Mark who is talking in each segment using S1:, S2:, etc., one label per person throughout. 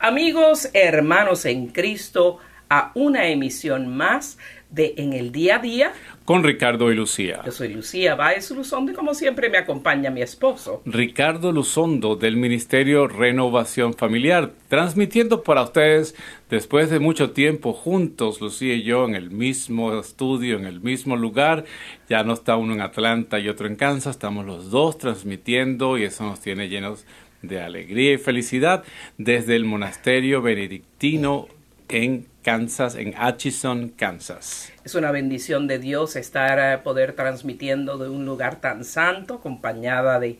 S1: Amigos, hermanos en Cristo, a una emisión más de En el Día a Día.
S2: Con Ricardo y Lucía.
S1: Yo soy Lucía Báez Luzondo y como siempre me acompaña mi esposo.
S2: Ricardo Luzondo del Ministerio Renovación Familiar, transmitiendo para ustedes después de mucho tiempo juntos, Lucía y yo, en el mismo estudio, en el mismo lugar. Ya no está uno en Atlanta y otro en Kansas, estamos los dos transmitiendo y eso nos tiene llenos de alegría y felicidad desde el monasterio benedictino en Kansas, en Atchison, Kansas.
S1: Es una bendición de Dios estar a eh, poder transmitiendo de un lugar tan santo, acompañada de,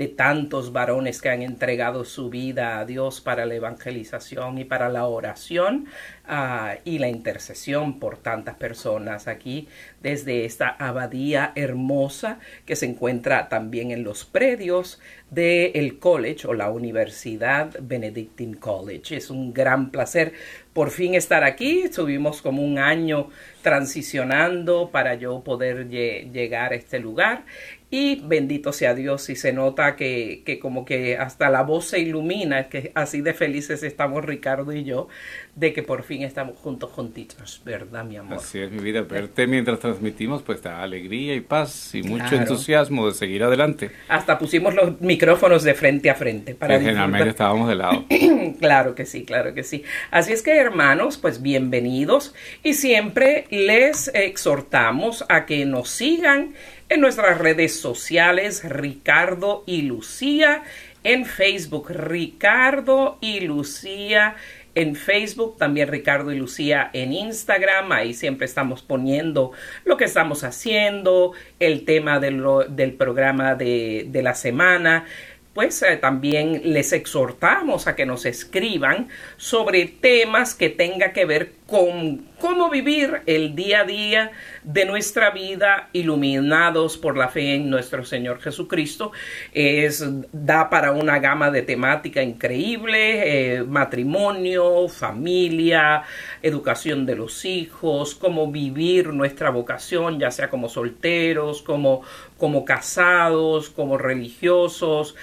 S1: de tantos varones que han entregado su vida a Dios para la evangelización y para la oración uh, y la intercesión por tantas personas aquí desde esta abadía hermosa que se encuentra también en los predios del el college o la Universidad Benedictine College. Es un gran placer por fin estar aquí. Estuvimos como un año transicionando para yo poder llegar a este lugar y bendito sea Dios y se nota que, que, como que hasta la voz se ilumina, que así de felices estamos Ricardo y yo, de que por fin estamos juntos, juntitos, ¿verdad, mi amor?
S2: Así es, mi vida, verte mientras transmitimos, pues da alegría y paz y mucho entusiasmo de seguir adelante.
S1: Hasta pusimos los micrófonos de frente a frente
S2: para que generalmente estábamos de lado.
S1: claro que sí, claro que sí. Así es que, hermanos, pues bienvenidos y siempre les exhortamos a que nos sigan en nuestras redes sociales Ricardo y Lucía, en Facebook Ricardo y Lucía, en Facebook también Ricardo y Lucía en Instagram, ahí siempre estamos poniendo lo que estamos haciendo, el tema del programa de, de la semana, pues eh, también les exhortamos a que nos escriban sobre temas que tenga que ver con cómo vivir el día a día de nuestra vida iluminados por la fe en nuestro Señor Jesucristo. Es, da para una gama de temática increíble, eh, matrimonio, familia, educación de los hijos, cómo vivir nuestra vocación, ya sea como solteros, como, como casados, como religiosos,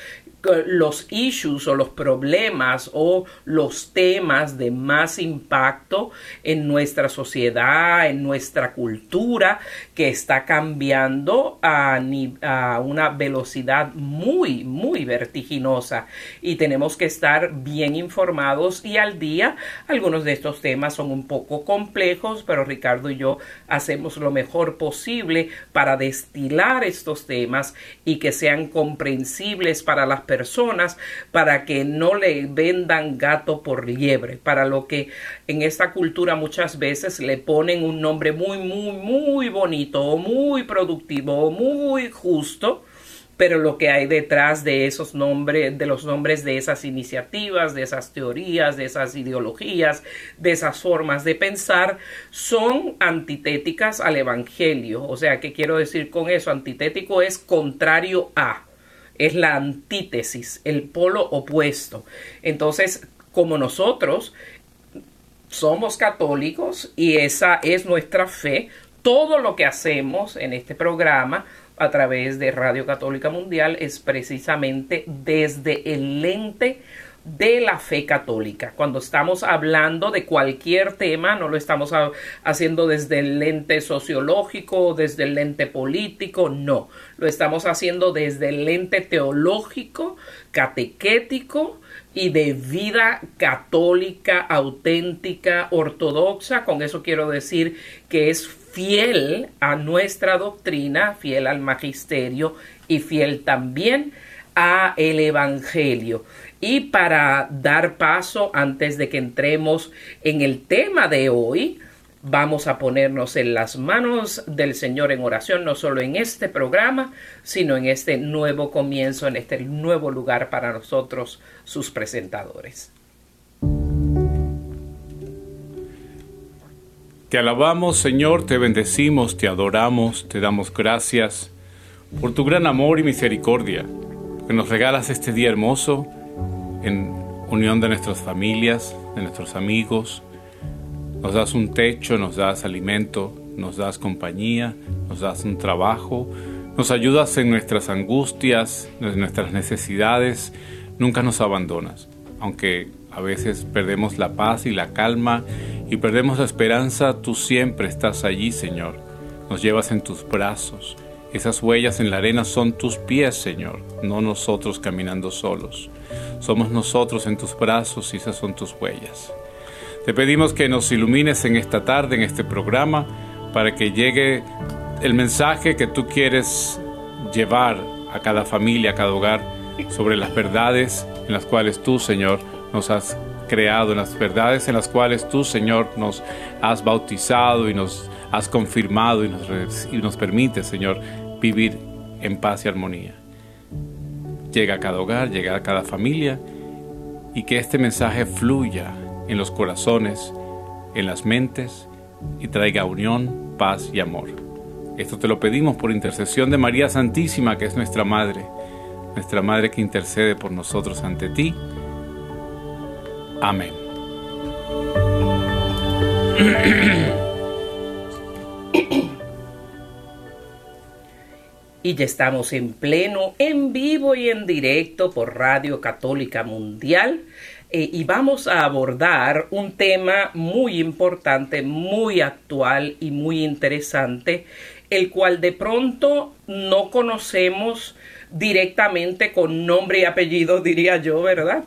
S1: los issues o los problemas o los temas de más impacto en nuestra sociedad, en nuestra cultura, que está cambiando a, a, una velocidad muy, muy vertiginosa. Y tenemos que estar bien informados y al día. Algunos de estos temas son un poco complejos, pero Ricardo y yo hacemos lo mejor posible para destilar estos temas y que sean comprensibles para las personas para que no le vendan gato por liebre, para lo que en esta cultura muchas veces le ponen un nombre muy, muy, muy bonito o muy productivo o muy justo, pero lo que hay detrás de esos nombres, de los nombres de esas iniciativas, de esas teorías, de esas ideologías, de esas formas de pensar, son antitéticas al Evangelio. O sea, ¿qué quiero decir con eso? Antitético es contrario a es la antítesis, el polo opuesto. Entonces, como nosotros somos católicos y esa es nuestra fe, todo lo que hacemos en este programa a través de Radio Católica Mundial es precisamente desde el lente de la fe católica. Cuando estamos hablando de cualquier tema, no lo estamos haciendo desde el lente sociológico, desde el lente político, no, lo estamos haciendo desde el lente teológico, catequético y de vida católica, auténtica, ortodoxa. Con eso quiero decir que es fiel a nuestra doctrina, fiel al magisterio y fiel también a el evangelio. Y para dar paso antes de que entremos en el tema de hoy, vamos a ponernos en las manos del Señor en oración, no solo en este programa, sino en este nuevo comienzo, en este nuevo lugar para nosotros, sus presentadores.
S2: Te alabamos, Señor, te bendecimos, te adoramos, te damos gracias por tu gran amor y misericordia, que nos regalas este día hermoso en unión de nuestras familias, de nuestros amigos. Nos das un techo, nos das alimento, nos das compañía, nos das un trabajo, nos ayudas en nuestras angustias, en nuestras necesidades, nunca nos abandonas. Aunque a veces perdemos la paz y la calma y perdemos la esperanza, tú siempre estás allí, Señor. Nos llevas en tus brazos. Esas huellas en la arena son tus pies, Señor, no nosotros caminando solos. Somos nosotros en tus brazos y esas son tus huellas. Te pedimos que nos ilumines en esta tarde, en este programa, para que llegue el mensaje que tú quieres llevar a cada familia, a cada hogar, sobre las verdades en las cuales tú, Señor, nos has creado, en las verdades en las cuales tú, Señor, nos has bautizado y nos has confirmado y nos, y nos permite, Señor, vivir en paz y armonía llega a cada hogar, llega a cada familia y que este mensaje fluya en los corazones, en las mentes y traiga unión, paz y amor. Esto te lo pedimos por intercesión de María Santísima, que es nuestra Madre, nuestra Madre que intercede por nosotros ante ti. Amén.
S1: Y ya estamos en pleno, en vivo y en directo por Radio Católica Mundial. Eh, y vamos a abordar un tema muy importante, muy actual y muy interesante, el cual de pronto no conocemos directamente con nombre y apellido, diría yo, ¿verdad?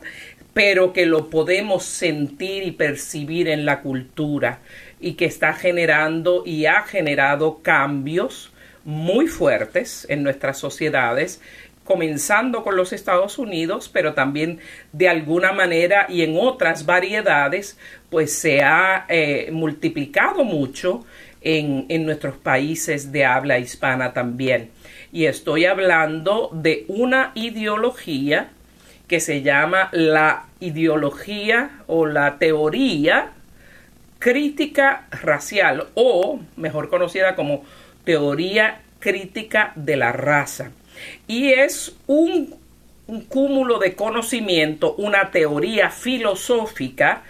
S1: Pero que lo podemos sentir y percibir en la cultura y que está generando y ha generado cambios muy fuertes en nuestras sociedades, comenzando con los Estados Unidos, pero también de alguna manera y en otras variedades, pues se ha eh, multiplicado mucho en, en nuestros países de habla hispana también. Y estoy hablando de una ideología que se llama la ideología o la teoría crítica racial o mejor conocida como teoría crítica de la raza. Y es un, cúmulo de conocimiento, una teoría filosófica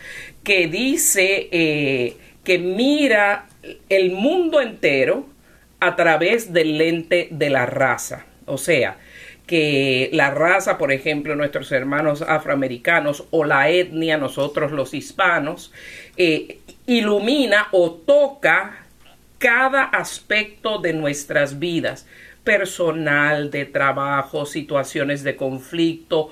S1: que dice eh, que mira el mundo entero a través del lente de la raza. O sea, que la raza, por ejemplo, nuestros hermanos afroamericanos o la etnia, nosotros los hispanos, eh, ilumina o toca cada aspecto de nuestras vidas, personal, de trabajo, situaciones de conflicto,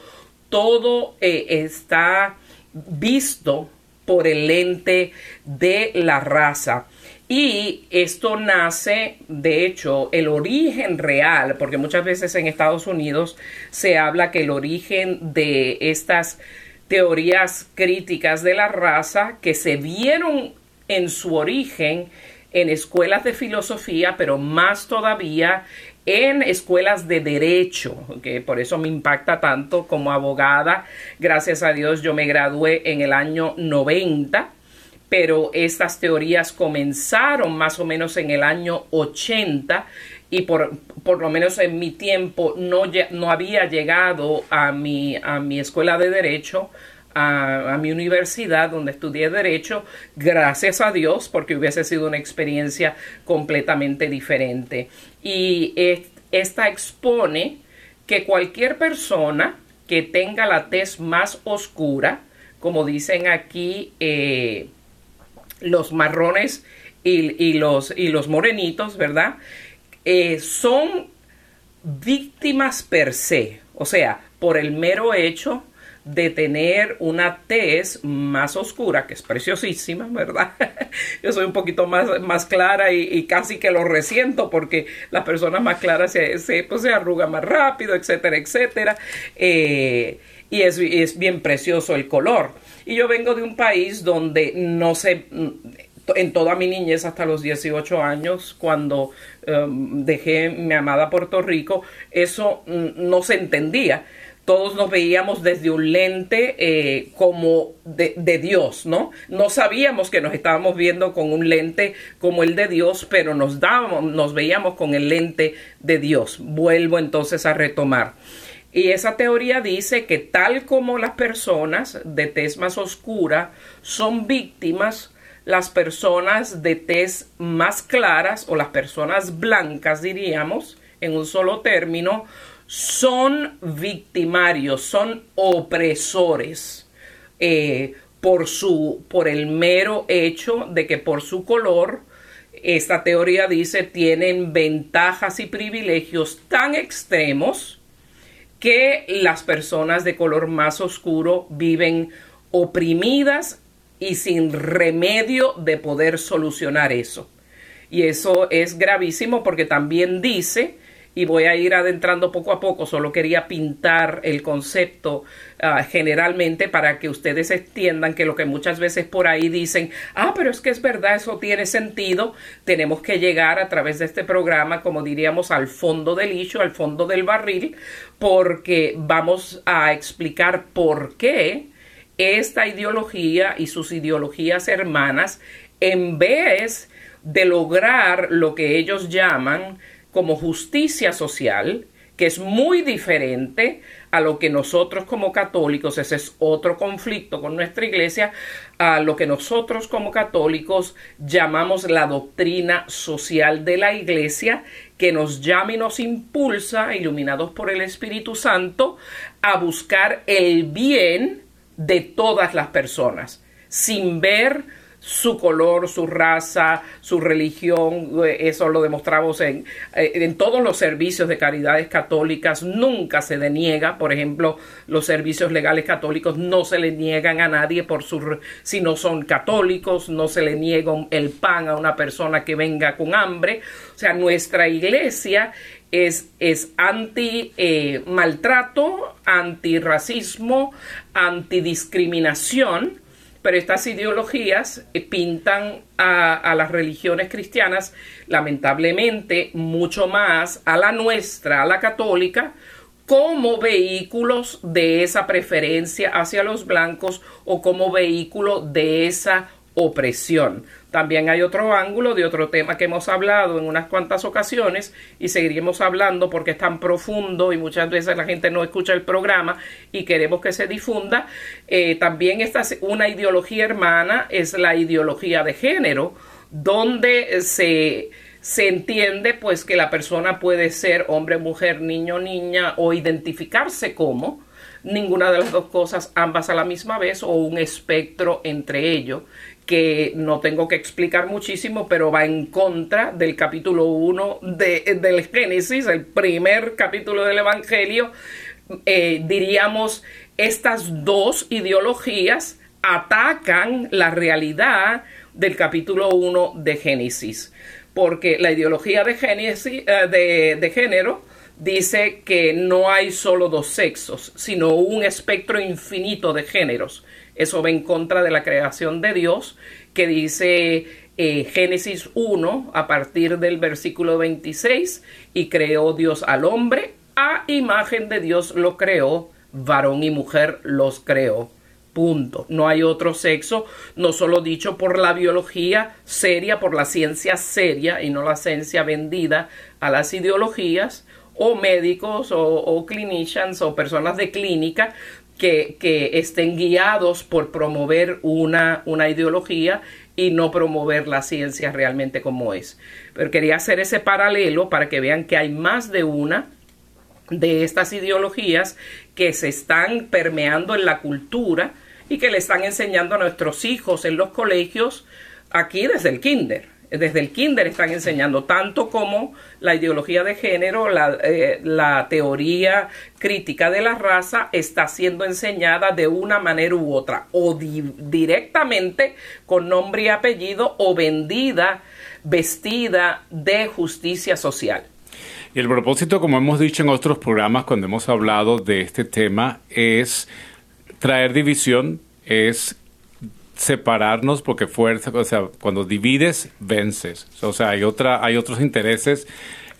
S1: todo eh, está visto por el lente de la raza. Y esto nace, de hecho, el origen real, porque muchas veces en Estados Unidos se habla que el origen de estas teorías críticas de la raza que se vieron en su origen en escuelas de filosofía, pero más todavía en escuelas de derecho, que por eso me impacta tanto como abogada. Gracias a Dios yo me gradué en el año 90, pero estas teorías comenzaron más o menos en el año 80 y por, por lo menos en mi tiempo no, no había llegado a mi, a mi escuela de derecho a, mi universidad donde estudié derecho, gracias a Dios, porque hubiese sido una experiencia completamente diferente. Y esta expone que cualquier persona que tenga la tez más oscura, como dicen aquí eh, los marrones y, los, y los morenitos, ¿verdad? Eh, son víctimas per se, o sea, por el mero hecho de tener una tez más oscura, que es preciosísima, ¿verdad? Yo soy un poquito más, más clara y, casi que lo resiento porque las personas más claras se, se, pues, arrugan más rápido, etcétera, etcétera. Eh, y es, es bien precioso el color. Y yo vengo de un país donde no se en toda mi niñez hasta los 18 años, cuando um, dejé mi amada Puerto Rico, eso mm, no se entendía. Todos nos veíamos desde un lente eh, como de, Dios, ¿no? No sabíamos que nos estábamos viendo con un lente como el de Dios, pero nos nos veíamos con el lente de Dios. Vuelvo entonces a retomar. Y esa teoría dice que tal como las personas de tez más oscura son víctimas, las personas de tez más claras o las personas blancas, diríamos, en un solo término, son victimarios, son opresores eh, por, su, por el mero hecho de que por su color, esta teoría dice, tienen ventajas y privilegios tan extremos que las personas de color más oscuro viven oprimidas y sin remedio de poder solucionar eso. Y eso es gravísimo porque también dice, y voy a ir adentrando poco a poco, solo quería pintar el concepto ah, generalmente para que ustedes entiendan que lo que muchas veces por ahí dicen, ah, pero es que es verdad, eso tiene sentido, tenemos que llegar a través de este programa, como diríamos, al fondo del nicho, al fondo del barril, porque vamos a explicar por qué esta ideología y sus ideologías hermanas, en vez de lograr lo que ellos llaman como justicia social, que es muy diferente a lo que nosotros como católicos, ese es otro conflicto con nuestra iglesia, a lo que nosotros como católicos llamamos la doctrina social de la iglesia, que nos llama y nos impulsa, iluminados por el Espíritu Santo, a buscar el bien de todas las personas, sin ver su color, su raza, su religión, eso lo demostramos en, eh, en todos los servicios de caridades católicas, nunca se deniega, por ejemplo, los servicios legales católicos no se le niegan a nadie por su, si no son católicos, no se le niega el pan a una persona que venga con hambre, o sea, nuestra iglesia es, es anti eh, maltrato, antirracismo, antidiscriminación, pero estas ideologías eh, pintan a, a, las religiones cristianas, lamentablemente, mucho más a la nuestra, a la católica, como vehículos de esa preferencia hacia los blancos o como vehículo de esa opresión. También hay otro ángulo de otro tema que hemos hablado en unas cuantas ocasiones y seguiremos hablando porque es tan profundo y muchas veces la gente no escucha el programa y queremos que se difunda. Eh, también esta una ideología hermana es la ideología de género, donde se se entiende pues que la persona puede ser hombre, mujer, niño, niña o identificarse como ninguna de las dos cosas ambas a la misma vez o un espectro entre ellos que no tengo que explicar muchísimo, pero va en contra del capítulo 1 de, del Génesis, el primer capítulo del Evangelio. Eh, diríamos, estas dos ideologías atacan la realidad del capítulo 1 de Génesis, porque la ideología de, Génesis, eh, de, de género dice que no hay solo dos sexos, sino un espectro infinito de géneros. Eso va en contra de la creación de Dios, que dice eh, Génesis 1 a partir del versículo 26, y creó Dios al hombre, a imagen de Dios lo creó, varón y mujer los creó. Punto. No hay otro sexo, no solo dicho por la biología seria, por la ciencia seria y no la ciencia vendida a las ideologías, o médicos o, o clinicians o personas de clínica, que, estén guiados por promover una, una ideología y no promover la ciencia realmente como es. Pero quería hacer ese paralelo para que vean que hay más de una de estas ideologías que se están permeando en la cultura y que le están enseñando a nuestros hijos en los colegios aquí desde el kinder desde el kinder están enseñando, tanto como la ideología de género, la, eh, teoría crítica de la raza está siendo enseñada de una manera u otra, o directamente con nombre y apellido, o vendida, vestida de justicia social.
S2: Y el propósito, como hemos dicho en otros programas cuando hemos hablado de este tema, es traer división, es separarnos porque fuerza, o sea, cuando divides, vences. O sea, hay, otra, hay otros intereses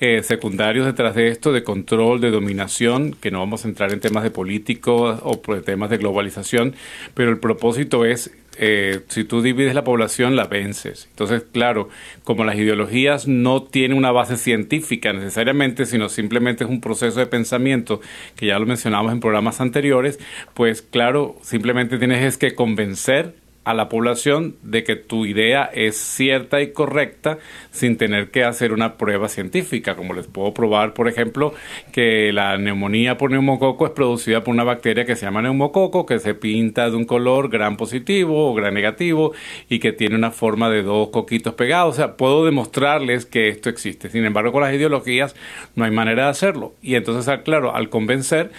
S2: eh, secundarios detrás de esto, de control, de dominación, que no vamos a entrar en temas de políticos o temas de globalización, pero el propósito es, eh, si tú divides la población, la vences. Entonces, claro, como las ideologías no tienen una base científica necesariamente, sino simplemente es un proceso de pensamiento, que ya lo mencionamos en programas anteriores, pues claro, simplemente tienes que convencer a la población de que tu idea es cierta y correcta sin tener que hacer una prueba científica, como les puedo probar, por ejemplo, que la neumonía por neumococo es producida por una bacteria que se llama neumococo, que se pinta de un color gran positivo o gran negativo y que tiene una forma de dos coquitos pegados. O sea, puedo demostrarles que esto existe. Sin embargo, con las ideologías no hay manera de hacerlo. Y entonces, claro, al convencer,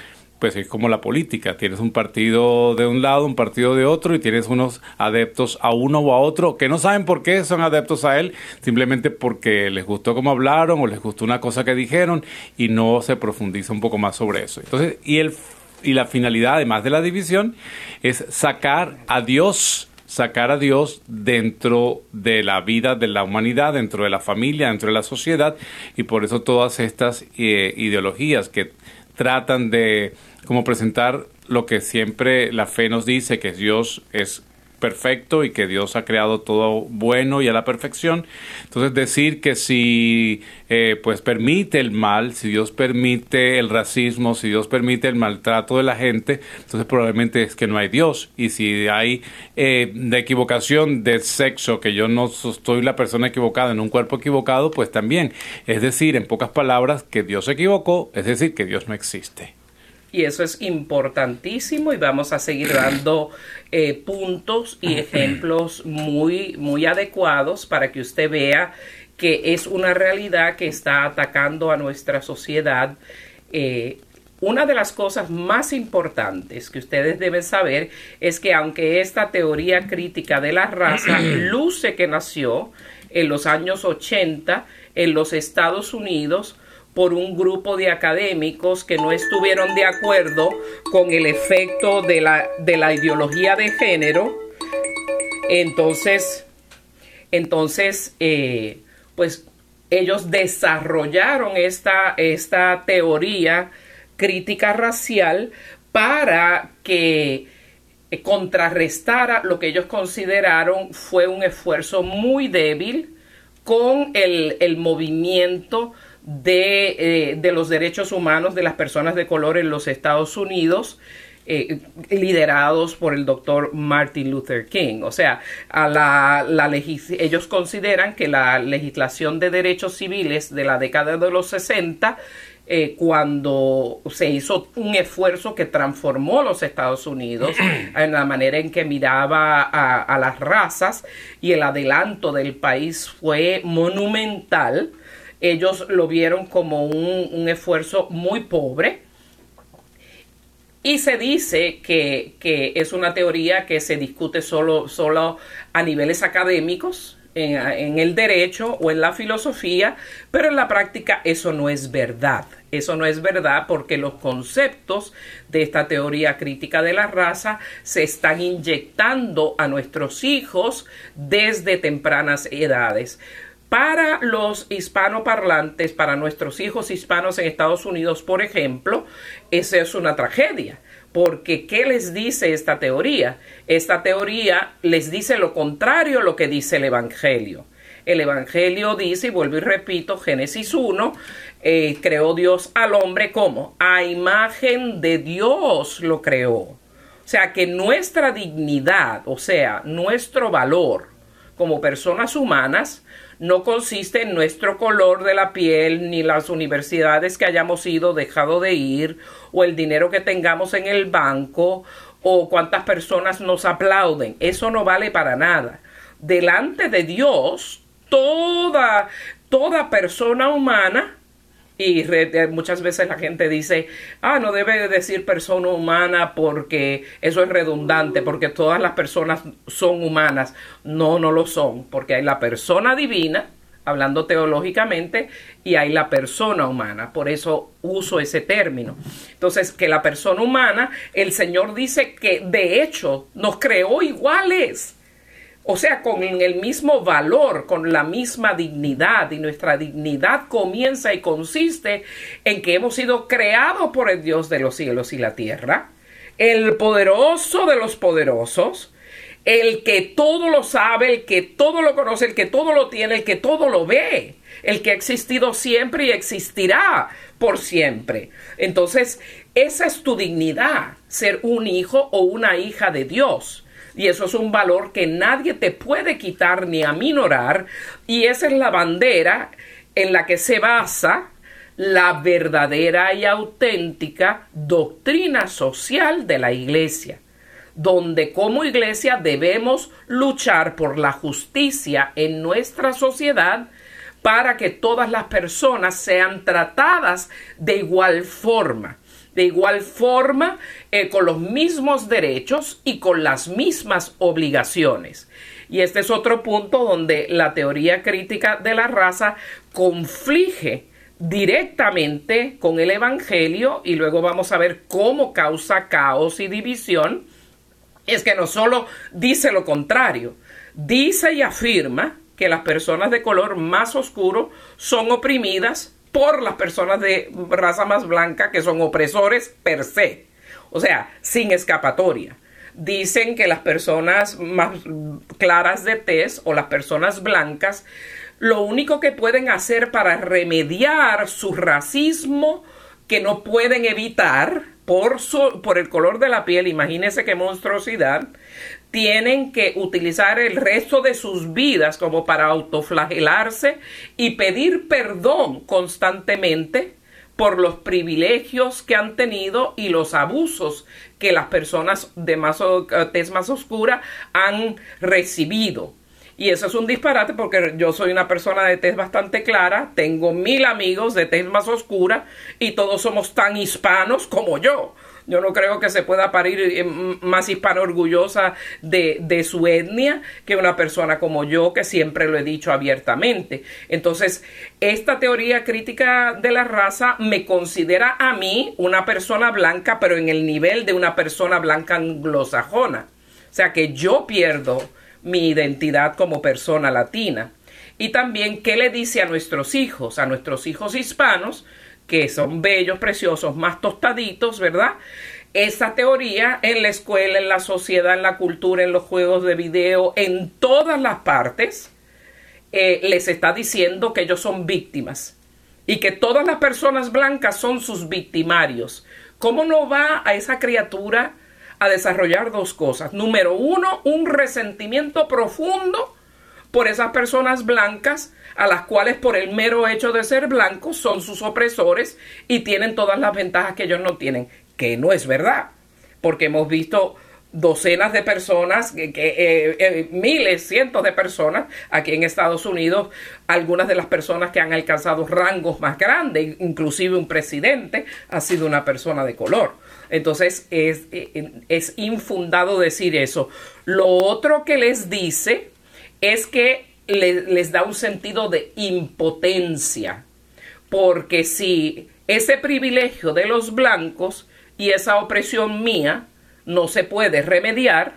S2: pues es como la política, tienes un partido de un lado, un partido de otro y tienes unos adeptos a uno o a otro que no saben por qué son adeptos a él, simplemente porque les gustó cómo hablaron o les gustó una cosa que dijeron y no se profundiza un poco más sobre eso. Entonces, y el y la finalidad además de la división es sacar a Dios sacar a Dios dentro de la vida de la humanidad, dentro de la familia, dentro de la sociedad, y por eso todas estas eh, ideologías que tratan de como presentar lo que siempre la fe nos dice, que Dios es perfecto y que Dios ha creado todo bueno y a la perfección. Entonces decir que si eh, pues permite el mal, si Dios permite el racismo, si Dios permite el maltrato de la gente, entonces probablemente es que no hay Dios. Y si hay eh, de equivocación de sexo, que yo no soy la persona equivocada en un cuerpo equivocado, pues también. Es decir, en pocas palabras, que Dios se equivocó, es decir, que Dios no existe
S1: y eso es importantísimo y vamos a seguir dando eh, puntos y ejemplos muy, muy adecuados para que usted vea que es una realidad que está atacando a nuestra sociedad. Eh, una de las cosas más importantes que ustedes deben saber es que aunque esta teoría crítica de la raza luce que nació en los años 80 en los Estados Unidos, por un grupo de académicos que no estuvieron de acuerdo con el efecto de la, de la ideología de género. Entonces, entonces eh, pues ellos desarrollaron esta, esta teoría crítica racial para que contrarrestara lo que ellos consideraron fue un esfuerzo muy débil con el, el movimiento de, eh, de, los derechos humanos de las personas de color en los Estados Unidos. Eh, liderados por el doctor Martin Luther King. O sea, a la, la ellos consideran que la legislación de derechos civiles de la década de los 60 eh, cuando se hizo un esfuerzo que transformó los Estados Unidos en la manera en que miraba a, a, las razas y el adelanto del país fue monumental ellos lo vieron como un, esfuerzo muy pobre. Y se dice que, es una teoría que se discute solo, solo a niveles académicos, en, en, el derecho o en la filosofía, pero en la práctica eso no es verdad. Eso no es verdad porque los conceptos de esta teoría crítica de la raza se están inyectando a nuestros hijos desde tempranas edades. Para los hispanoparlantes, para nuestros hijos hispanos en Estados Unidos, por ejemplo, esa es una tragedia. Porque, ¿qué les dice esta teoría? Esta teoría les dice lo contrario a lo que dice el Evangelio. El Evangelio dice, y vuelvo y repito, Génesis 1, eh, creó Dios al hombre como a imagen de Dios lo creó. O sea que nuestra dignidad, o sea, nuestro valor como personas humanas, no consiste en nuestro color de la piel, ni las universidades que hayamos ido, dejado de ir, o el dinero que tengamos en el banco, o cuántas personas nos aplauden. Eso no vale para nada. Delante de Dios, toda, toda persona humana y muchas veces la gente dice, ah, no debe decir persona humana porque eso es redundante, porque todas las personas son humanas. No, no lo son, porque hay la persona divina, hablando teológicamente, y hay la persona humana. Por eso uso ese término. Entonces, que la persona humana, el Señor dice que de hecho nos creó iguales o sea, con el mismo valor, con la misma dignidad. Y nuestra dignidad comienza y consiste en que hemos sido creados por el Dios de los cielos y la tierra, el poderoso de los poderosos, el que todo lo sabe, el que todo lo conoce, el que todo lo tiene, el que todo lo ve, el que ha existido siempre y existirá por siempre. Entonces, esa es tu dignidad, ser un hijo o una hija de Dios. Y eso es un valor que nadie te puede quitar ni aminorar. Y esa es la bandera en la que se basa la verdadera y auténtica doctrina social de la Iglesia, donde como Iglesia debemos luchar por la justicia en nuestra sociedad para que todas las personas sean tratadas de igual forma de igual forma eh, con los mismos derechos y con las mismas obligaciones. Y este es otro punto donde la teoría crítica de la raza conflige directamente con el Evangelio y luego vamos a ver cómo causa caos y división. Es que no solo dice lo contrario, dice y afirma que las personas de color más oscuro son oprimidas por las personas de raza más blanca que son opresores per se, o sea, sin escapatoria. Dicen que las personas más claras de tez o las personas blancas lo único que pueden hacer para remediar su racismo que no pueden evitar por, su, por el color de la piel, imagínense qué monstruosidad, tienen que utilizar el resto de sus vidas como para autoflagelarse y pedir perdón constantemente por los privilegios que han tenido y los abusos que las personas de más tez más oscura han recibido. Y eso es un disparate porque yo soy una persona de tez bastante clara, tengo mil amigos de tez más oscura y todos somos tan hispanos como yo. Yo no creo que se pueda parir eh, más hispano orgullosa de, de, su etnia que una persona como yo, que siempre lo he dicho abiertamente. Entonces, esta teoría crítica de la raza me considera a mí una persona blanca, pero en el nivel de una persona blanca anglosajona. O sea que yo pierdo mi identidad como persona latina. Y también, ¿qué le dice a nuestros hijos, a nuestros hijos hispanos? que son bellos, preciosos, más tostaditos, ¿verdad? Esa teoría en la escuela, en la sociedad, en la cultura, en los juegos de video, en todas las partes, eh, les está diciendo que ellos son víctimas y que todas las personas blancas son sus victimarios. ¿Cómo no va a esa criatura a desarrollar dos cosas? Número uno, un resentimiento profundo por esas personas blancas a las cuales por el mero hecho de ser blancos son sus opresores y tienen todas las ventajas que ellos no tienen, que no es verdad, porque hemos visto docenas de personas, que, eh, eh, miles, cientos de personas aquí en Estados Unidos, algunas de las personas que han alcanzado rangos más grandes, inclusive un presidente ha sido una persona de color. Entonces es, eh, es infundado decir eso. Lo otro que les dice es que les da un sentido de impotencia, porque si ese privilegio de los blancos y esa opresión mía no se puede remediar,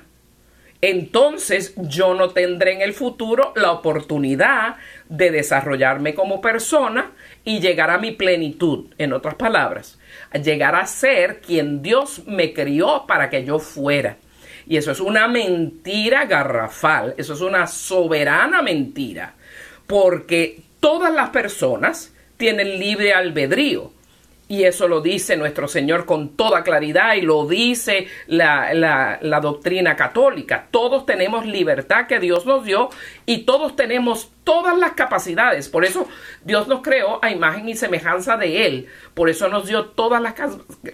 S1: entonces yo no tendré en el futuro la oportunidad de desarrollarme como persona y llegar a mi plenitud, en otras palabras, llegar a ser quien Dios me crió para que yo fuera. Y eso es una mentira garrafal, eso es una soberana mentira, porque todas las personas tienen libre albedrío Y eso lo dice nuestro Señor con toda claridad y lo dice la, la, doctrina católica. Todos tenemos libertad que Dios nos dio y todos tenemos todas las capacidades. Por eso Dios nos creó a imagen y semejanza de Él. Por eso nos dio todas las,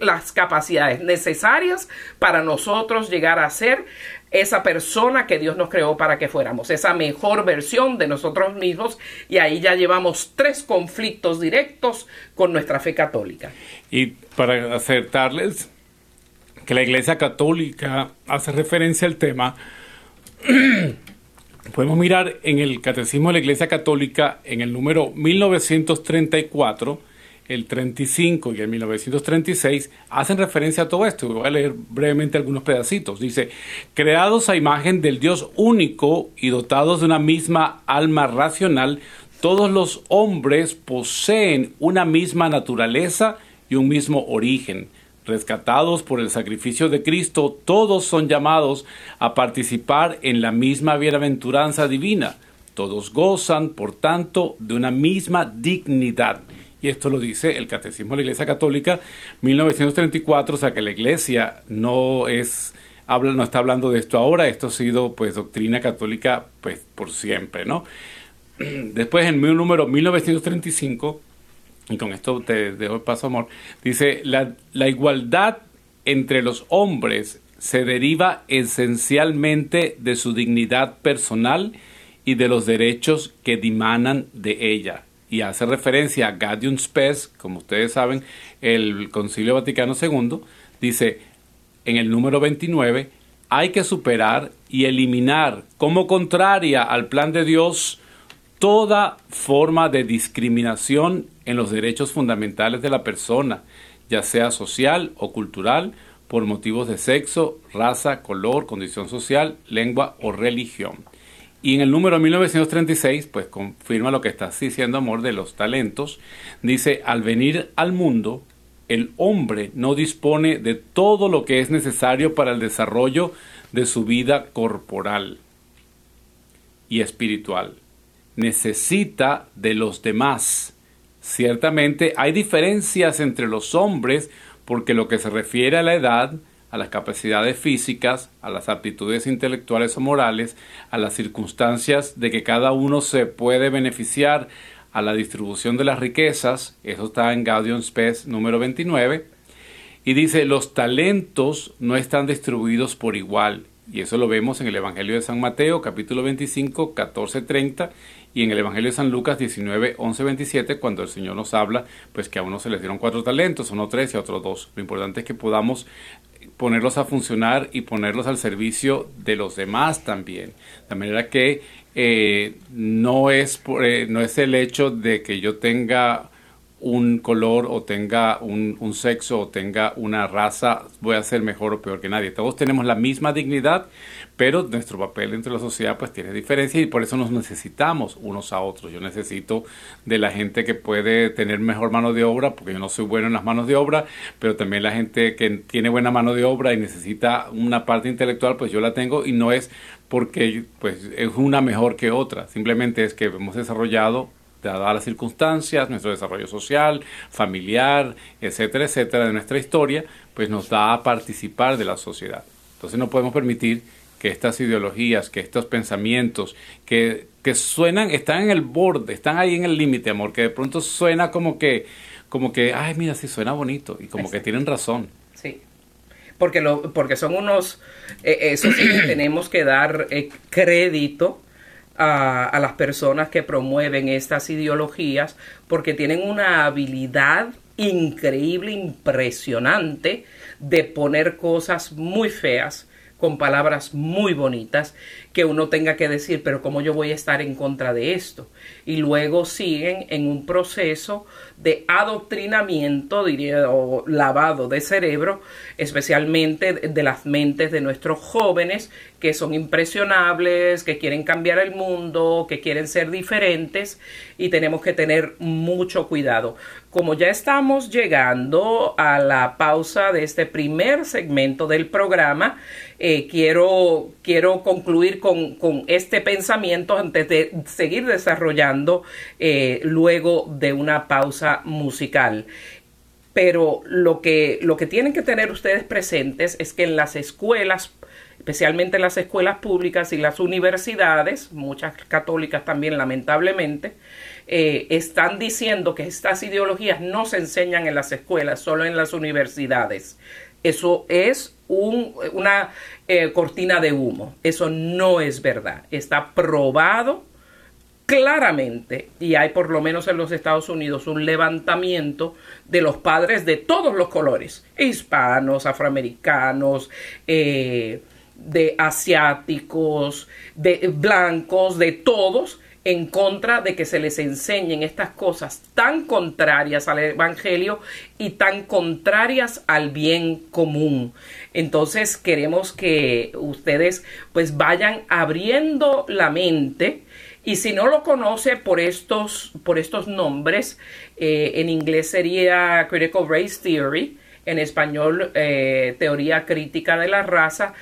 S1: las capacidades necesarias para nosotros llegar a ser esa persona que Dios nos creó para que fuéramos, esa mejor versión de nosotros mismos y ahí ya llevamos tres conflictos directos con nuestra fe católica.
S2: Y para acertarles que la Iglesia Católica hace referencia al tema, podemos mirar en el Catecismo de la Iglesia Católica en el número 1934, el 35 y el 1936 hacen referencia a todo esto. Voy a leer brevemente algunos pedacitos. Dice, creados a imagen del Dios único y dotados de una misma alma racional, todos los hombres poseen una misma naturaleza y un mismo origen. Rescatados por el sacrificio de Cristo, todos son llamados a participar en la misma bienaventuranza divina. Todos gozan, por tanto, de una misma dignidad y esto lo dice el Catecismo de la Iglesia Católica 1934, o sea que la Iglesia no es habla no está hablando de esto ahora, esto ha sido pues doctrina católica pues por siempre, ¿no? Después en mi número 1935 y con esto te dejo el paso amor, dice la, la igualdad entre los hombres se deriva esencialmente de su dignidad personal y de los derechos que dimanan de ella y hace referencia a Gaudium Spes, como ustedes saben, el Concilio Vaticano II, dice en el número 29, hay que superar y eliminar como contraria al plan de Dios toda forma de discriminación en los derechos fundamentales de la persona, ya sea social o cultural, por motivos de sexo, raza, color, condición social, lengua o religión. Y en el número 1936, pues confirma lo que está diciendo Amor de los talentos. Dice, al venir al mundo, el hombre no dispone de todo lo que es necesario para el desarrollo de su vida corporal y espiritual. Necesita de los demás. Ciertamente hay diferencias entre los hombres porque lo que se refiere a la edad, a las capacidades físicas, a las aptitudes intelectuales o morales, a las circunstancias de que cada uno se puede beneficiar, a la distribución de las riquezas, eso está en Gaudium Spes número 29, y dice, los talentos no están distribuidos por igual, y eso lo vemos en el Evangelio de San Mateo, capítulo 25, 14, 30, y en el Evangelio de San Lucas 19, 11, 27, cuando el Señor nos habla, pues que a uno se les dieron cuatro talentos, uno tres y a otro dos. Lo importante es que podamos ponerlos a funcionar y ponerlos al servicio de los demás también. De manera que eh, no, es, eh, no es el hecho de que yo tenga un color o tenga un, sexo o tenga una raza, voy a ser mejor o peor que nadie. Todos tenemos la misma dignidad, pero nuestro papel dentro de la sociedad pues tiene diferencia y por eso nos necesitamos unos a otros. Yo necesito de la gente que puede tener mejor mano de obra, porque yo no soy bueno en las manos de obra, pero también la gente que tiene buena mano de obra y necesita una parte intelectual, pues yo la tengo y no es porque pues es una mejor que otra, simplemente es que hemos desarrollado dadas las circunstancias, nuestro desarrollo social, familiar, etcétera, etcétera, de nuestra historia, pues nos da a participar de la sociedad. Entonces no podemos permitir que estas ideologías, que estos pensamientos, que, que suenan, están en el borde, están ahí en el límite, amor, que de pronto suena como que, como que, ay, mira, sí suena bonito, y como que tienen razón.
S1: Sí. Porque, lo, porque son unos, eh, eso sí tenemos que dar eh, crédito a, las personas que promueven estas ideologías, porque tienen una habilidad increíble, impresionante, de poner cosas muy feas con palabras muy bonitas que uno tenga que decir, pero ¿cómo yo voy a estar en contra de esto? Y luego siguen en un proceso de adoctrinamiento, diría, o lavado de cerebro, especialmente de las mentes de nuestros jóvenes que son impresionables, que quieren cambiar el mundo, que quieren ser diferentes y tenemos que tener mucho cuidado. Como ya estamos llegando a la pausa de este primer segmento del programa, eh, quiero, quiero concluir con, este pensamiento antes de seguir desarrollando eh, luego de una pausa musical. pero lo que, lo que tienen que tener ustedes presentes es que en las escuelas, especialmente en las escuelas públicas y las universidades, muchas católicas también lamentablemente, eh, están diciendo que estas ideologías no se enseñan en las escuelas, solo en las universidades. Eso es una eh, cortina de humo. Eso no es verdad. Está probado claramente, y hay por lo menos en los Estados Unidos un levantamiento de los padres de todos los colores, hispanos, afroamericanos, eh, de asiáticos, de blancos, de todos, en contra de que se les enseñen estas cosas tan contrarias al Evangelio y tan contrarias al bien común. Entonces queremos que ustedes pues vayan abriendo la mente y si no lo conoce por estos, por estos nombres, eh, en inglés sería Critical Race Theory, en español eh, Teoría Crítica de la Raza,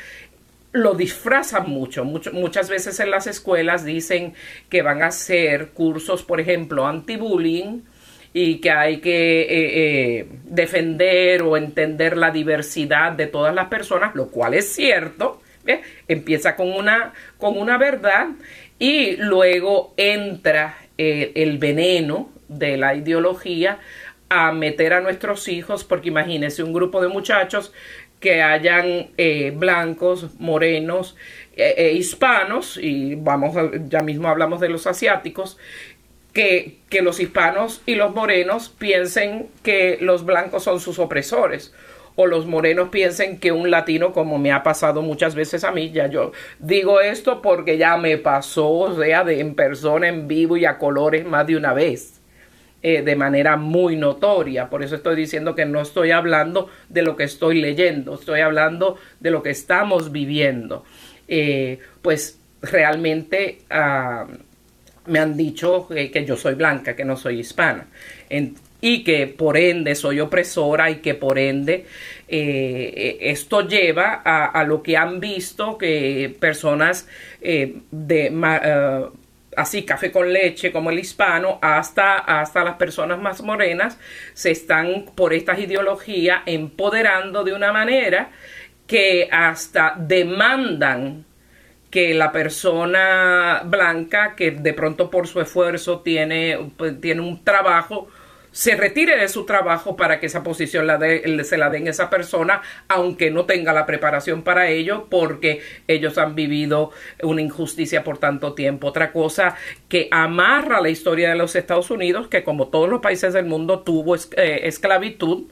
S1: lo disfrazan mucho. Muchas veces en las escuelas dicen que van a hacer cursos, por ejemplo, anti-bullying y que hay que eh, eh, defender o entender la diversidad de todas las personas, lo cual es cierto. Empieza con una, con una verdad y luego entra eh, el veneno de la ideología a meter a nuestros hijos, porque imagínense un grupo de muchachos que hayan eh, blancos, morenos, eh, eh, hispanos, y vamos, ya mismo hablamos de los asiáticos, que, que los hispanos y los morenos piensen que los blancos son sus opresores o los morenos piensen que un latino, como me ha pasado muchas veces a mí, ya yo digo esto porque ya me pasó, o sea, de en persona, en vivo y a colores más de una vez. Eh, de manera muy notoria. Por eso estoy diciendo que no estoy hablando de lo que estoy leyendo, estoy hablando de lo que estamos viviendo. Eh, pues realmente ah, me han dicho que, yo soy blanca, que no soy hispana. y que por ende soy opresora y que por ende eh, esto lleva a, lo que han visto que personas de así café con leche como el hispano, hasta, hasta las personas más morenas, se están por estas ideologías empoderando de una manera que hasta demandan que la persona blanca que de pronto por su esfuerzo tiene, pues, tiene un trabajo se retire de su trabajo para que esa posición la de, se la den esa persona, aunque no tenga la preparación para ello, porque ellos han vivido una injusticia por tanto tiempo. Otra cosa que amarra la historia de los Estados Unidos, que como todos los países del mundo tuvo eh, esclavitud,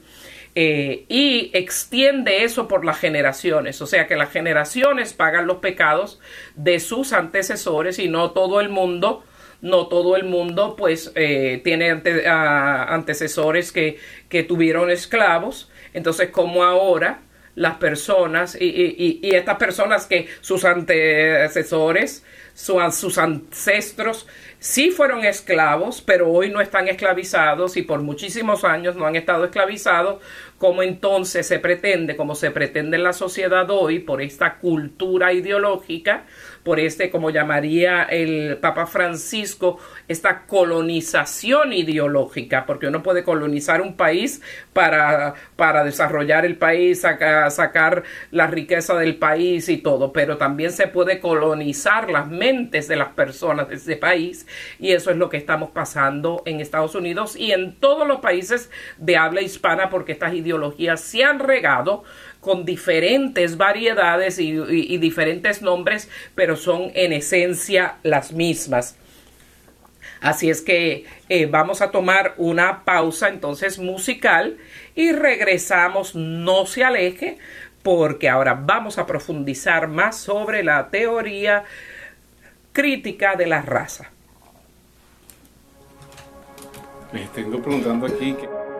S1: eh, y extiende eso por las generaciones, o sea que las generaciones pagan los pecados de sus antecesores y no todo el mundo no todo el mundo pues eh, tiene antecesores que, que, tuvieron esclavos, entonces como ahora las personas y, y, estas personas que sus antecesores, sus ancestros sí fueron esclavos, pero hoy no están esclavizados y por muchísimos años no han estado esclavizados, como entonces se pretende, como se pretende en la sociedad hoy, por esta cultura ideológica, por este, como llamaría el Papa Francisco, esta colonización ideológica, porque uno puede colonizar un país para, para desarrollar el país, sacar la riqueza del país y todo, pero también se puede colonizar las mentes de las personas de ese país y eso es lo que estamos pasando en Estados Unidos y en todos los países de habla hispana porque estas ideologías se han regado con diferentes variedades y, diferentes nombres, pero son en esencia las mismas. Así es que eh, vamos a tomar una pausa entonces musical y regresamos, no se aleje, porque ahora vamos a profundizar más sobre la teoría crítica de la raza.
S2: Me tengo preguntando aquí que...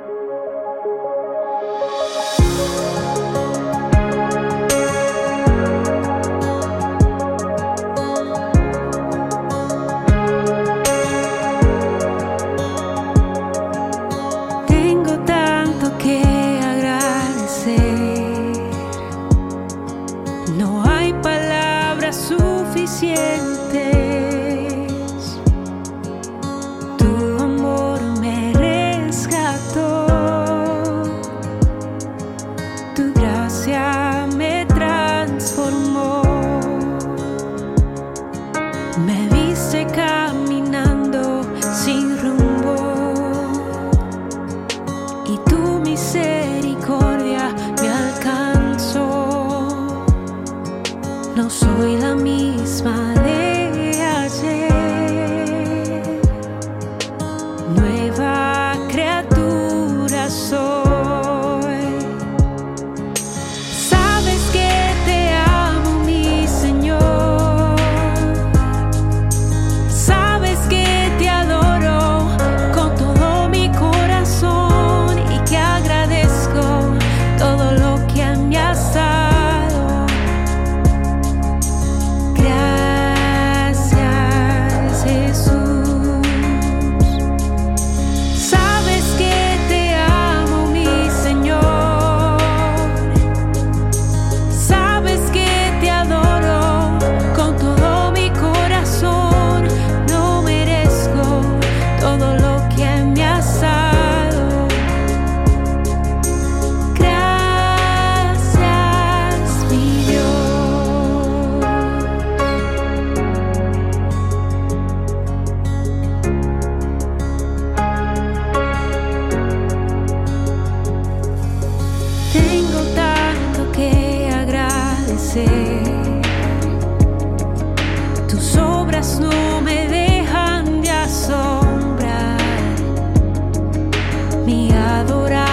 S3: adorar.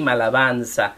S1: Alabanza.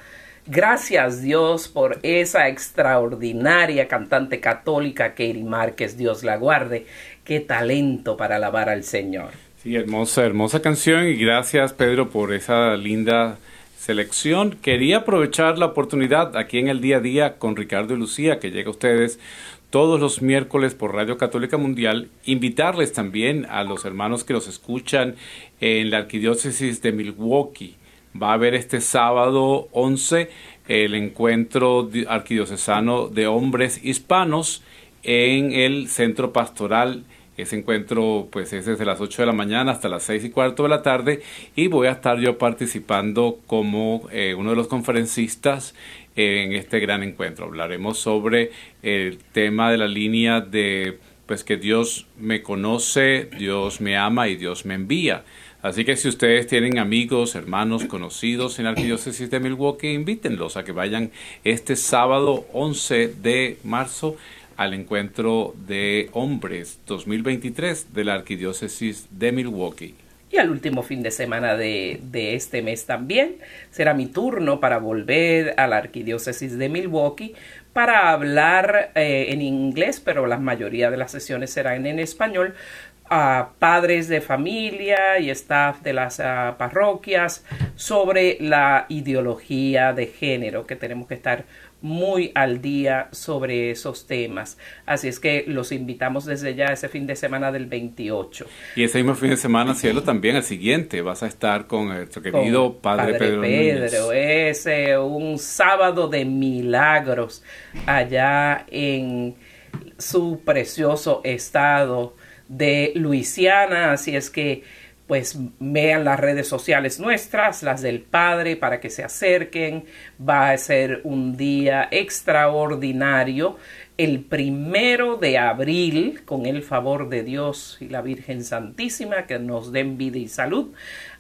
S1: Gracias Dios por esa extraordinaria cantante católica Katie Márquez, Dios la guarde. Qué talento para alabar al Señor.
S2: Sí, hermosa, hermosa canción y gracias Pedro por esa linda selección. Quería aprovechar la oportunidad aquí en el día a día con Ricardo y Lucía, que llega a ustedes todos los miércoles por Radio Católica Mundial, invitarles también a los hermanos que los escuchan en la Arquidiócesis de Milwaukee va a haber este sábado 11 el encuentro arquidiocesano de hombres hispanos en el centro pastoral. Ese encuentro pues es desde las 8 de la mañana hasta las 6 y cuarto de la tarde y voy a estar yo participando como eh, uno de los conferencistas en este gran encuentro. Hablaremos sobre el tema de la línea de pues que Dios me conoce, Dios me ama y Dios me envía. Así que si ustedes tienen amigos, hermanos, conocidos en la Arquidiócesis de Milwaukee, invítenlos a que vayan este sábado 11 de marzo al encuentro de hombres 2023 de la Arquidiócesis de Milwaukee.
S1: Y al último fin de semana de, este mes también será mi turno para volver a la Arquidiócesis de Milwaukee para hablar eh, en inglés, pero la mayoría de las sesiones serán en español, a padres de familia y staff de las ah, parroquias sobre la ideología de género que tenemos que estar muy al día sobre esos temas. Así es que los invitamos desde ya ese fin de semana del 28.
S2: Y ese mismo fin de semana, cielo, también el siguiente, vas a estar con nuestro querido Padre, Pedro.
S1: Pedro, es un sábado de milagros allá en su precioso estado de Luisiana. Así es que pues vean las redes sociales nuestras, las del Padre, para que se acerquen. Va a ser un día extraordinario, el primero de abril, con el favor de Dios y la Virgen Santísima, que nos den vida y salud.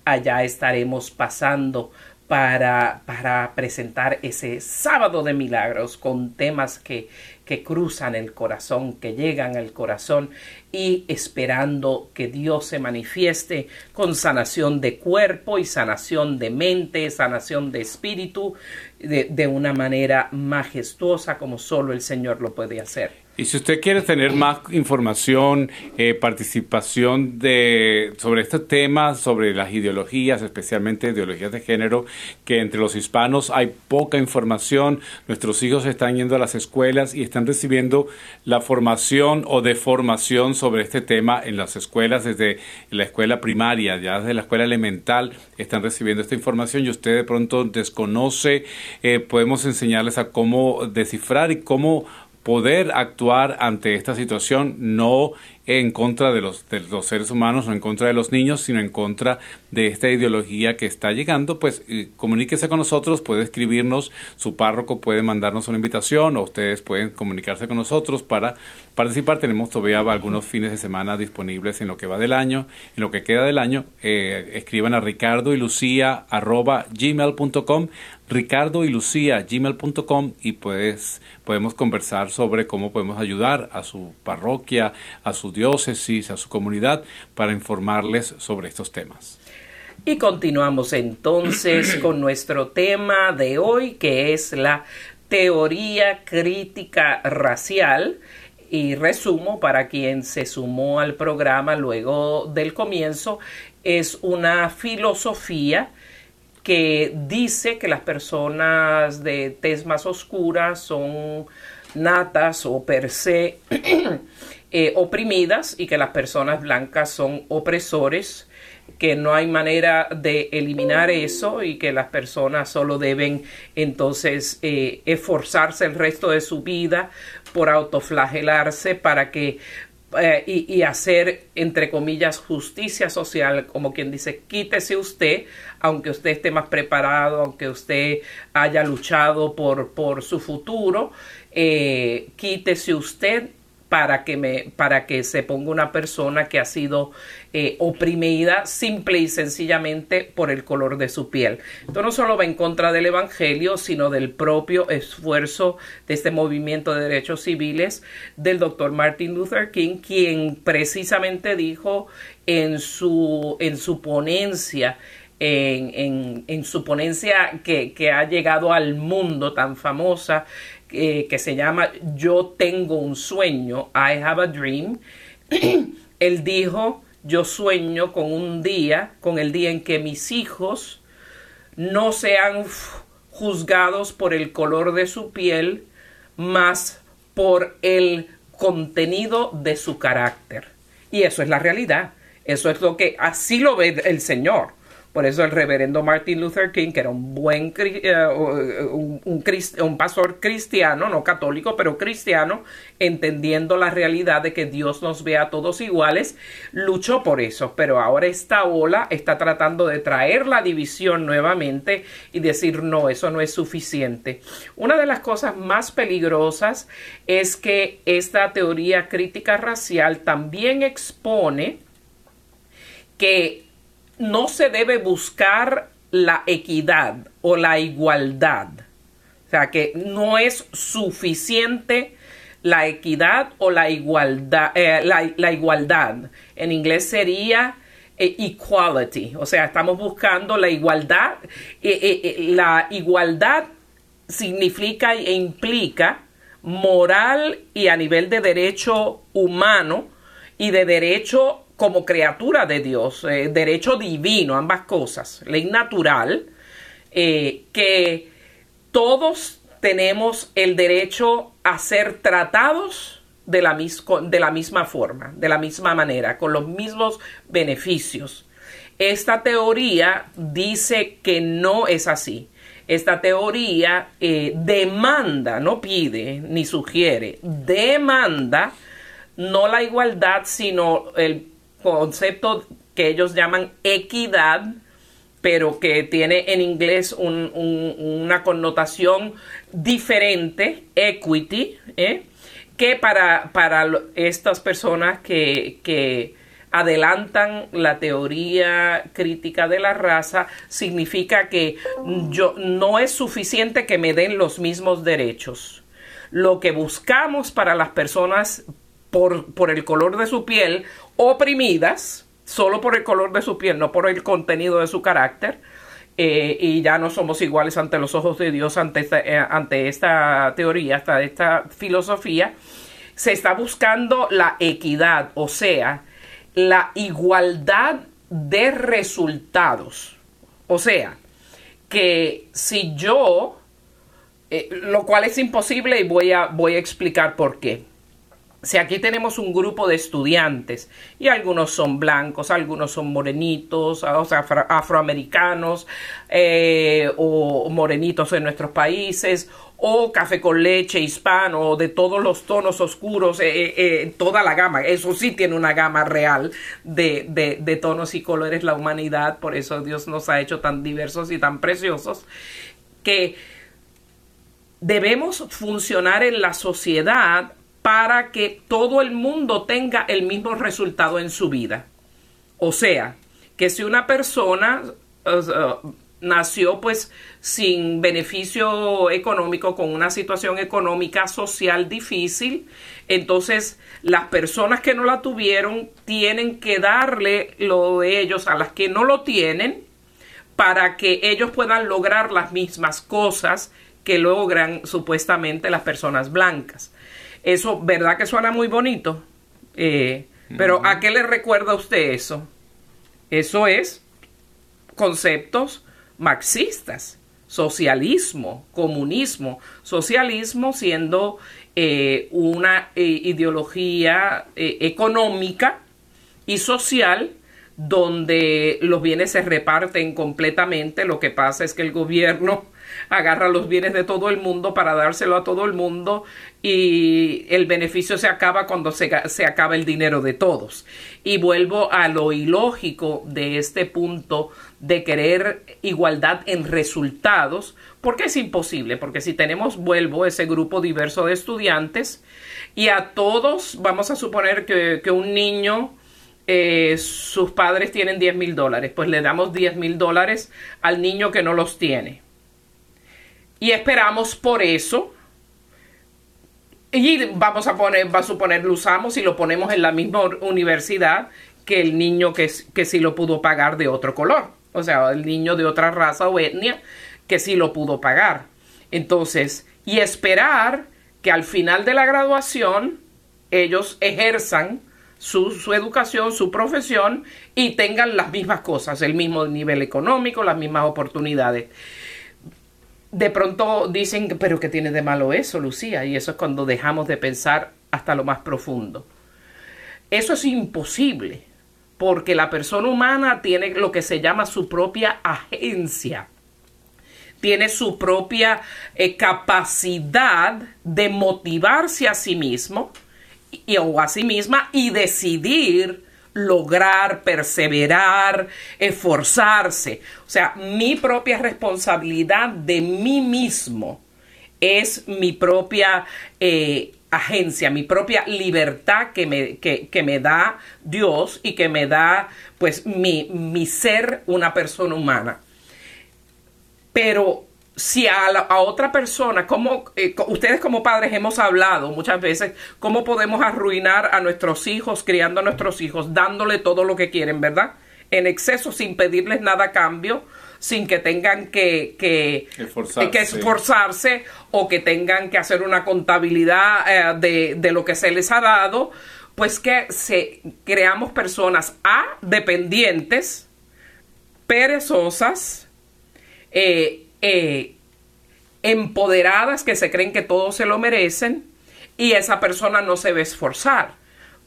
S1: Allá estaremos pasando para, para presentar ese sábado de milagros con temas que, que cruzan el corazón, que llegan al corazón y esperando que Dios se manifieste con sanación de cuerpo y sanación de mente, sanación de espíritu, de, de una manera majestuosa como solo el Señor lo puede hacer.
S2: Y si usted quiere tener más información, eh, participación de, sobre este tema, sobre las ideologías, especialmente ideologías de género, que entre los hispanos hay poca información, nuestros hijos están yendo a las escuelas y están recibiendo la formación o deformación sobre este tema en las escuelas, desde la escuela primaria, ya desde la escuela elemental, están recibiendo esta información y usted de pronto desconoce, eh, podemos enseñarles a cómo descifrar y cómo poder actuar ante esta situación, no en contra de los, de los seres humanos o en contra de los niños, sino en contra de esta ideología que está llegando, pues eh, comuníquese con nosotros, puede escribirnos, su párroco puede mandarnos una invitación o ustedes pueden comunicarse con nosotros para participar. Tenemos todavía algunos fines de semana disponibles en lo que va del año, en lo que queda del año. Eh, escriban a ricardo y lucía arroba gmail.com ricardo y lucía gmail.com y pues podemos conversar sobre cómo podemos ayudar a su parroquia, a su diócesis, a su comunidad para informarles sobre estos temas.
S1: Y continuamos entonces con nuestro tema de hoy que es la teoría crítica racial y resumo para quien se sumó al programa luego del comienzo, es una filosofía que dice que las personas de tez más oscura son natas o per se eh, oprimidas y que las personas blancas son opresores, que no hay manera de eliminar eso y que las personas solo deben entonces eh, esforzarse el resto de su vida por autoflagelarse para que eh, y, hacer, entre comillas, justicia social, como quien dice, quítese usted, aunque usted esté más preparado, aunque usted haya luchado por, por su futuro, eh, quítese usted para que, me, para que se ponga una persona que ha sido eh, oprimida simple y sencillamente por el color de su piel. Esto no solo va en contra del Evangelio, sino del propio esfuerzo de este movimiento de derechos civiles del doctor Martin Luther King, quien precisamente dijo en su, en su ponencia en, en, su ponencia que, que, ha llegado al mundo tan famosa que se llama Yo tengo un sueño, I have a dream, él dijo, yo sueño con un día, con el día en que mis hijos no sean juzgados por el color de su piel, más por el contenido de su carácter. Y eso es la realidad. Eso es lo que así lo ve el Señor. Por eso el reverendo Martin Luther King, que era un buen eh, un, un, pastor cristiano, no católico, pero cristiano, entendiendo la realidad de que Dios nos ve a todos iguales, luchó por eso. Pero ahora esta ola está tratando de traer la división nuevamente y decir no, eso no es suficiente. Una de las cosas más peligrosas es que esta teoría crítica racial también expone que no se debe buscar la equidad o la igualdad. O sea, que no es suficiente la equidad o la igualdad. Eh, la, igualdad. En inglés sería eh, equality, o sea, estamos buscando la igualdad. Eh, la igualdad significa e implica moral y a nivel de derecho humano y de derecho como criatura de Dios, derecho divino, ambas cosas, ley natural, que todos tenemos el derecho a ser tratados de la, de la misma forma, de la misma manera, con los mismos beneficios. Esta teoría dice que no es así. Esta teoría eh, demanda, no pide ni sugiere, demanda no la igualdad, sino el concepto que ellos llaman equidad pero que tiene en inglés una connotación diferente, equity, ¿eh? que para, para estas personas que, que adelantan la teoría crítica de la raza significa que yo no es suficiente que me den los mismos derechos. Lo que buscamos para las personas por, por el color de su piel oprimidas, solo por el color de su piel, no por el contenido de su carácter. Eh, y ya no somos iguales ante los ojos de Dios, ante esta, eh, ante esta teoría, esta filosofía. Se está buscando la equidad, o sea, la igualdad de resultados. O sea, que si yo, eh, lo cual es imposible y voy a explicar por qué si aquí tenemos un grupo de estudiantes y algunos son blancos, algunos son morenitos, o sea, afroamericanos eh, o morenitos en nuestros países o café con leche hispano de todos los tonos oscuros, eh, eh, toda la gama, eso sí tiene una gama real de, de, de tonos y colores la humanidad, por eso Dios nos ha hecho tan diversos y tan preciosos, que debemos funcionar en la sociedad para que todo el mundo tenga el mismo resultado en su vida. O sea, que si una persona nació pues sin beneficio económico, con una situación económica social difícil, entonces las personas que no la tuvieron tienen que darle lo de ellos a las que no lo tienen para que ellos puedan lograr las mismas cosas que logran supuestamente las personas blancas. Eso, ¿verdad que suena muy bonito? Eh, pero ¿a qué le recuerda a usted eso? Eso es conceptos marxistas, socialismo, comunismo, socialismo siendo eh, una eh, ideología económica y social donde los bienes se reparten completamente, lo que pasa es que el gobierno agarra los bienes de todo el mundo para dárselo a todo el mundo y el beneficio se acaba cuando se, se acaba el dinero de todos. Y vuelvo a lo ilógico de este punto de querer igualdad en resultados, porque es imposible, porque si tenemos, vuelvo, ese grupo diverso de estudiantes y a todos, vamos a suponer que, que un niño eh, sus padres tienen 10 mil dólares, pues le damos 10 mil dólares al niño que no los tiene. Y esperamos por eso. Y vamos a poner, va a suponer, lo usamos y lo ponemos en la misma universidad que el niño que, que sí lo pudo pagar de otro color. O sea, el niño de otra raza o etnia que sí lo pudo pagar. Entonces, y esperar que al final de la graduación ellos ejerzan su, educación, su profesión y tengan las mismas cosas, el mismo nivel económico, las mismas oportunidades. De pronto dicen, pero ¿qué tiene de malo eso, Lucía? Y eso es cuando dejamos de pensar hasta lo más profundo. Eso es imposible, porque la persona humana tiene lo que se llama su propia agencia tiene su propia eh, capacidad de motivarse a sí mismo, y, o a sí misma y decidir lograr, perseverar, esforzarse. O sea, mi propia responsabilidad de mí mismo es mi propia eh, agencia, mi propia libertad que me, que, me, da Dios y que me da pues mi, mi ser una persona humana. Pero si a, otra persona, como eh, ustedes como padres hemos hablado muchas veces, cómo podemos arruinar a nuestros hijos, criando a nuestros hijos, dándole todo lo que quieren, ¿verdad? En exceso, sin pedirles nada a cambio, sin que tengan que, que, esforzarse, o que tengan que hacer una contabilidad eh, de, de lo que se les ha dado, pues que se, creamos personas A, dependientes, perezosas, eh, eh, empoderadas que se creen que todos se lo merecen y esa persona no se ve esforzar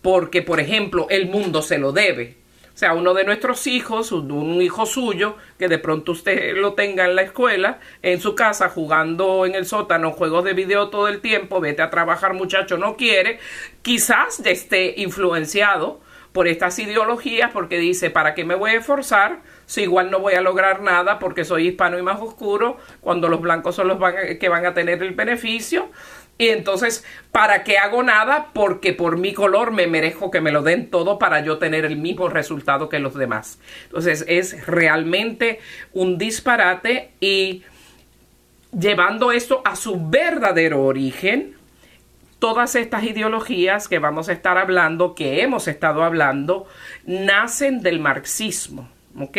S1: porque, por ejemplo, el mundo se lo debe. O sea, uno de nuestros hijos, un hijo suyo, que de pronto usted lo tenga en la escuela, en su casa, jugando en el sótano, juegos de video todo el tiempo, vete a trabajar muchacho, no quiere, quizás esté influenciado por estas ideologías porque dice, ¿para qué me voy a esforzar si igual no voy a lograr nada porque soy hispano y más oscuro cuando los blancos son los que van a tener el beneficio? Y entonces, ¿para qué hago nada? Porque por mi color me merezco que me lo den todo para yo tener el mismo resultado que los demás. Entonces, es realmente un disparate y llevando esto a su verdadero origen, todas estas ideologías que vamos a estar hablando, que hemos estado hablando, nacen del marxismo, ¿ok?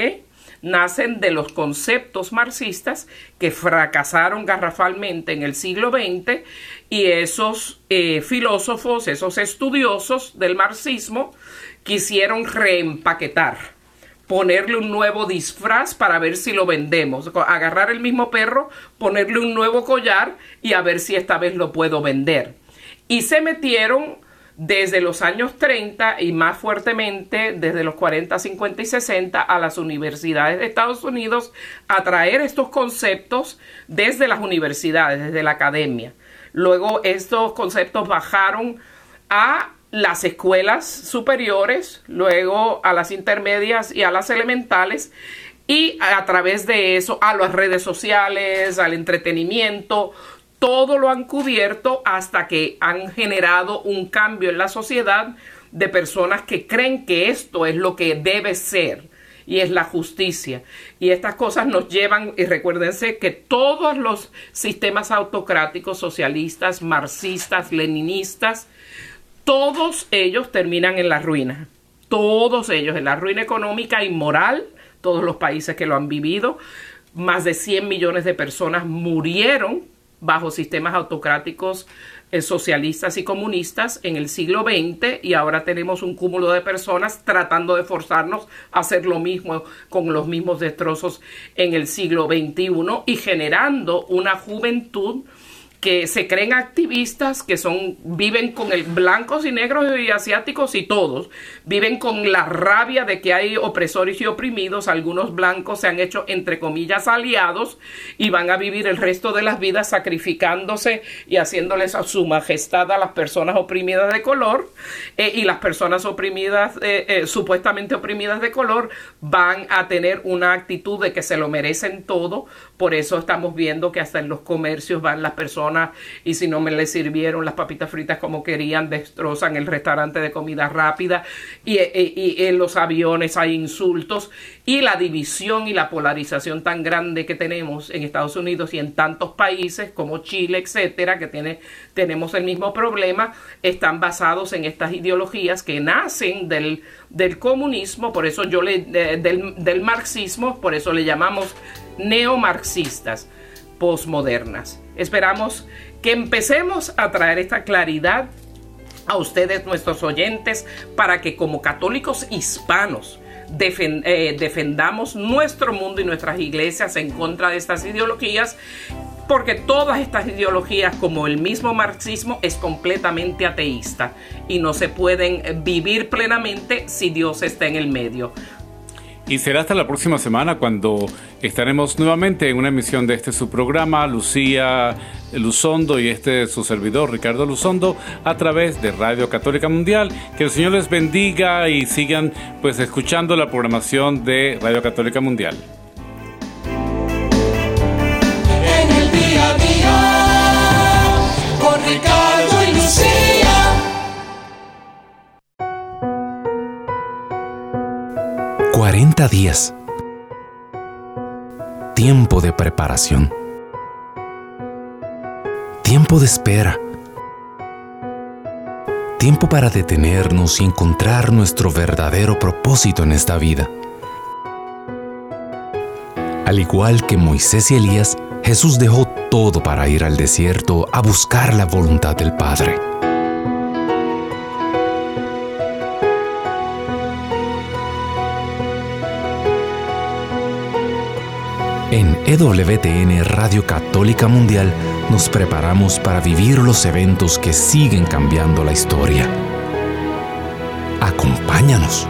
S1: Nacen de los conceptos marxistas que fracasaron garrafalmente en el siglo XX y esos eh, filósofos, esos estudiosos del marxismo quisieron reempaquetar ponerle un nuevo disfraz para ver si lo vendemos, agarrar el mismo perro, ponerle un nuevo collar y a ver si esta vez lo puedo vender y se metieron desde los años 30 y más fuertemente desde los 40, 50 y 60 a las universidades de Estados Unidos a traer estos conceptos desde las universidades, desde la academia. Luego estos conceptos bajaron a las escuelas superiores, luego a las intermedias y a las elementales y a través de eso a las redes sociales, al entretenimiento, todo lo han cubierto hasta que han generado un cambio en la sociedad de personas que creen que esto es lo que debe ser y es la justicia. Y estas cosas nos llevan, y recuérdense que todos los sistemas autocráticos, socialistas, marxistas, leninistas, todos ellos terminan en la ruina. Todos ellos en la ruina económica y moral, todos los países que lo han vivido. Más de 100 millones de personas murieron bajo sistemas autocráticos eh, socialistas y comunistas en el siglo XX y ahora tenemos un cúmulo de personas tratando de forzarnos a hacer lo mismo con los mismos destrozos en el siglo XXI y generando una juventud que se creen activistas, que son, viven con el blancos y negros y asiáticos y todos, viven con la rabia de que hay opresores y oprimidos, algunos blancos se han hecho entre comillas aliados y van a vivir el resto de las vidas sacrificándose y haciéndoles a su majestad a las personas oprimidas de color eh, y las personas oprimidas, eh, eh, supuestamente oprimidas de color, van a tener una actitud de que se lo merecen todo, por eso estamos viendo que hasta en los comercios van las personas y si no me les sirvieron las papitas fritas como querían, destrozan el restaurante de comida rápida y, en los aviones hay insultos y la división y la polarización tan grande que tenemos en Estados Unidos y en tantos países como Chile, etcétera, que tiene, tenemos el mismo problema, están basados en estas ideologías que nacen del, del comunismo, por eso yo le, del, del marxismo, por eso le llamamos neomarxistas posmodernas. Esperamos que empecemos a traer esta claridad a ustedes, nuestros oyentes, para que como católicos hispanos eh, defendamos nuestro mundo y nuestras iglesias en contra de estas ideologías, porque todas estas ideologías, como el mismo marxismo, es completamente ateísta y no se pueden vivir plenamente si Dios está en el medio.
S2: Y será hasta la próxima semana cuando estaremos nuevamente en una emisión de este su programa, Lucía Luzondo y este su servidor, Ricardo Luzondo, a través de Radio Católica Mundial. Que el Señor les bendiga y sigan pues escuchando la programación de Radio Católica Mundial.
S3: En el día a día, con Ricardo y Lucía.
S4: 40 días. Tiempo de preparación. tiempo de espera, tiempo para detenernos y encontrar nuestro verdadero propósito en esta vida. Al igual que Moisés y Elías, Jesús dejó todo para ir al desierto a buscar la voluntad del Padre. En EWTN Radio Católica Mundial nos preparamos para vivir los eventos que siguen cambiando la historia. Acompáñanos.